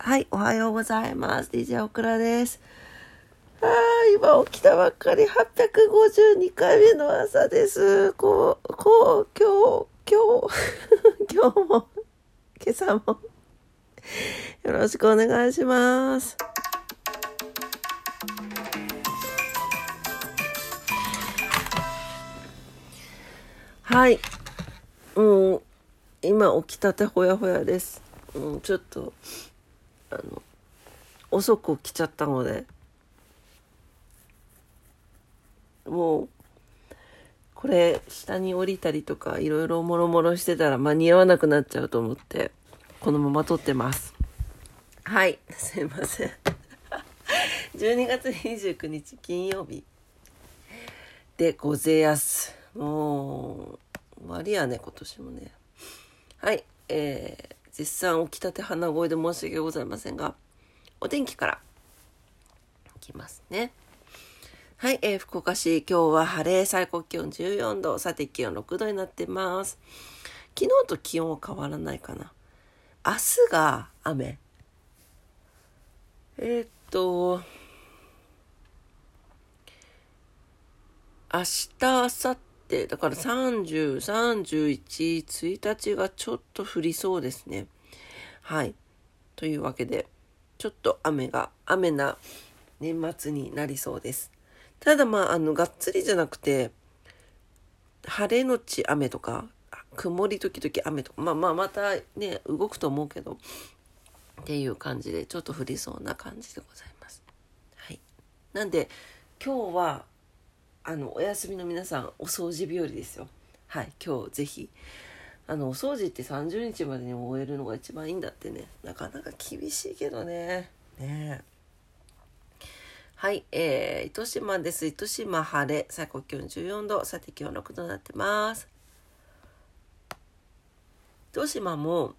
はい、おはようございます。DJ オクラです。あー今起きたばっかり852回目の朝です。こう、こう、今日、今日、今日も、今朝も、よろしくお願いします。はい。うん、今起きたてほやほやです。うん、ちょっと、あの、遅く起きちゃったので、もう、これ、下に降りたりとか、いろいろもろもろしてたら間に合わなくなっちゃうと思って、このまま撮ってます。はい、すいません。12月29日金曜日でごぜやす。もう、終わりやね、今年もね。はい、えー、絶賛起きたて鼻声で申し訳ございませんが、お天気からいきますね。はい、えー、福岡市、今日は晴れ、最高気温14度、最低気温6度になってます。昨日と気温は変わらないかな。明日が雨。えー、っと、明日、明後日、だから30、31、1日がちょっと降りそうですね。はい。というわけで、ちょっと雨が、雨な年末になりそうです。ただまあ、あの、がっつりじゃなくて、晴れのち雨とか、曇り時々雨とか、まあまあ、またね、動くと思うけど、っていう感じで、ちょっと降りそうな感じでございます。はい。なんで、今日は、あの、お休みの皆さん、お掃除日和ですよ。はい。今日、ぜひ、あの、お掃除って30日までに終えるのが一番いいんだってね。なかなか厳しいけどね。ねはい。えー、糸島です。糸島晴れ。最高気温14度。最低気温6度になってます。糸島も、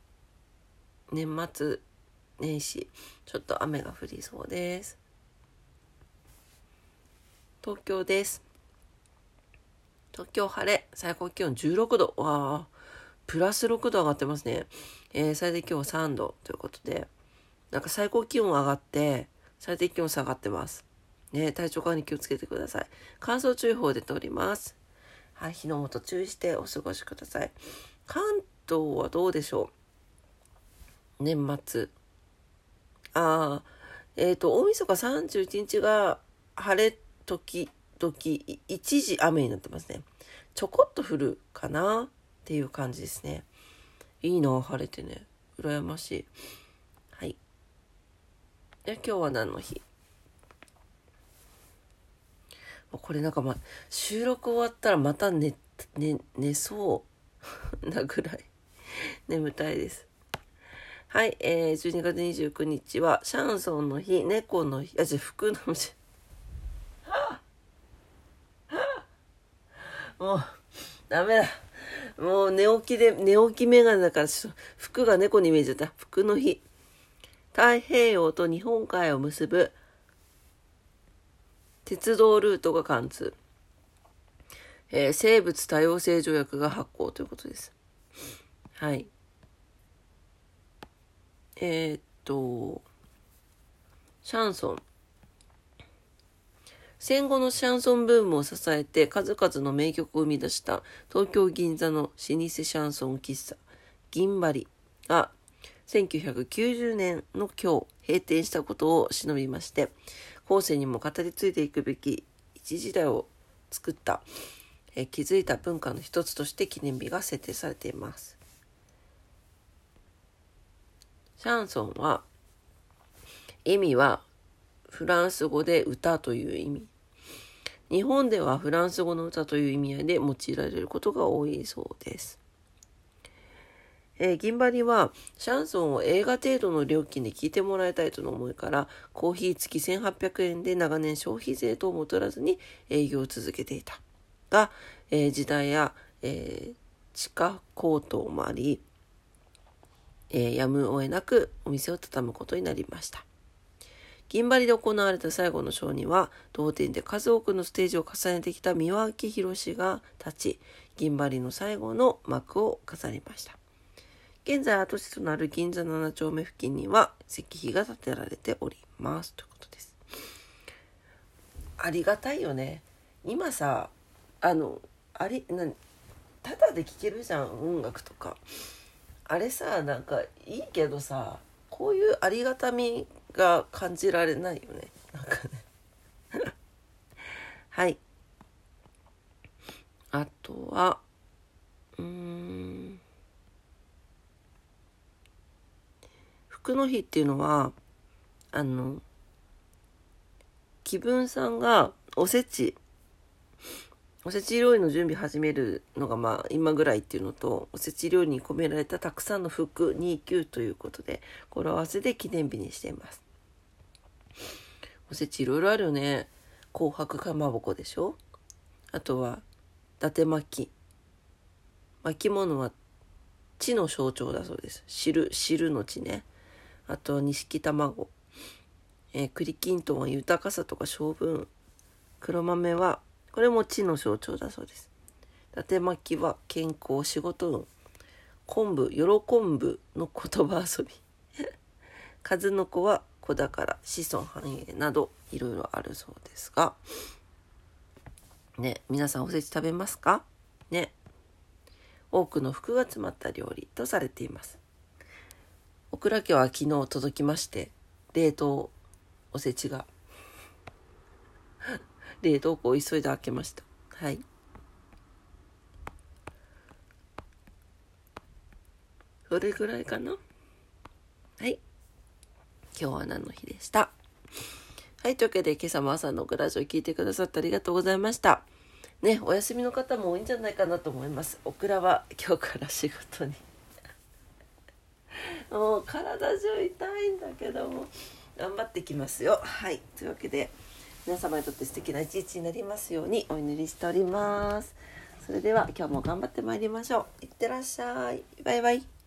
年末年始、ちょっと雨が降りそうです。東京です。東京晴れ、最高気温16度。わあ、プラス6度上がってますね。えー、最低気温3度ということで、なんか最高気温上がって、最低気温下がってます。ね、体調管理気をつけてください。乾燥注意報出ております。はい、火の元注意してお過ごしください。関東はどうでしょう？年末。ああ、えっ、ー、と、大晦日31日が晴れ時々一時雨になってますねちょこっと降るかな？っていう感じですね。いいな晴れてね。羨ましい。はい。で今日は何の日？これなんかま収録終わったらまた寝寝寝そう。なぐらい。眠たいです。はい、えー、12月29日はシャンソンの日猫の日。あじゃ服の日。もう、ダメだ。もう寝起きで、寝起きメガネだから、服が猫に見えちゃった。服の日。太平洋と日本海を結ぶ鉄道ルートが貫通。えー、生物多様性条約が発行ということです。はい。えー、っと、シャンソン。戦後のシャンソンブームを支えて数々の名曲を生み出した東京銀座の老舗シャンソン喫茶銀針が1990年の今日閉店したことを忍びまして後世にも語り継いでいくべき一時代を作ったえ築いた文化の一つとして記念日が設定されていますシャンソンは意味はフランス語で歌という意味。日本ではフランス語の歌という意味合いで用いられることが多いそうです。えー、銀針はシャンソンを映画程度の料金で聴いてもらいたいとの思いからコーヒー付き1800円で長年消費税等も取らずに営業を続けていた。が、えー、時代や、えー、地価高騰もあり、えやむを得なくお店を畳むことになりました。銀針で行われた最後のショーには同店で数多くのステージを重ねてきた三輪明宏が立ち銀針の最後の幕を飾りました。現在跡地となる銀座7丁目付近には石碑が建てられております。ということです。ありがたいよね。今さあのあれなただで聴けるじゃん音楽とか。あれさなんかいいけどさこういうありがたみが感じられないよね。なんかね。はい。あとはうん。服の日っていうのはあの気分さんがおせちおせち料理の準備始めるのがまあ今ぐらいっていうのとおせち料理に込められたたくさんの服29ということで語呂合わせで記念日にしています。おせちいろいろあるよね。紅白かまぼこでしょ？あとは伊達巻き。巻物は地の象徴だそうです。汁汁の地ね。あとは錦卵。えー、栗きんとんは豊かさとか性分。黒豆はこれも地の象徴だそうです。伊達巻は健康、仕事運。昆布、喜ぶの言葉遊び。数の子は子宝、子孫繁栄などいろいろあるそうですが、ね、皆さんおせち食べますか？ね。多くの服が詰まった料理とされています。オクラ家は昨日届きまして、冷凍おせちが冷凍庫を急いで開けましたはいそれぐらいかなはい今日は何の日でしたはいというわけで今朝も朝のグラジオ聞いてくださってありがとうございましたねお休みの方も多いんじゃないかなと思いますオクラは今日から仕事にもう体中痛いんだけども頑張ってきますよはいというわけで皆様にとって素敵な一日になりますようにお祈りしております。それでは今日も頑張ってまいりましょう。いってらっしゃい。バイバイ。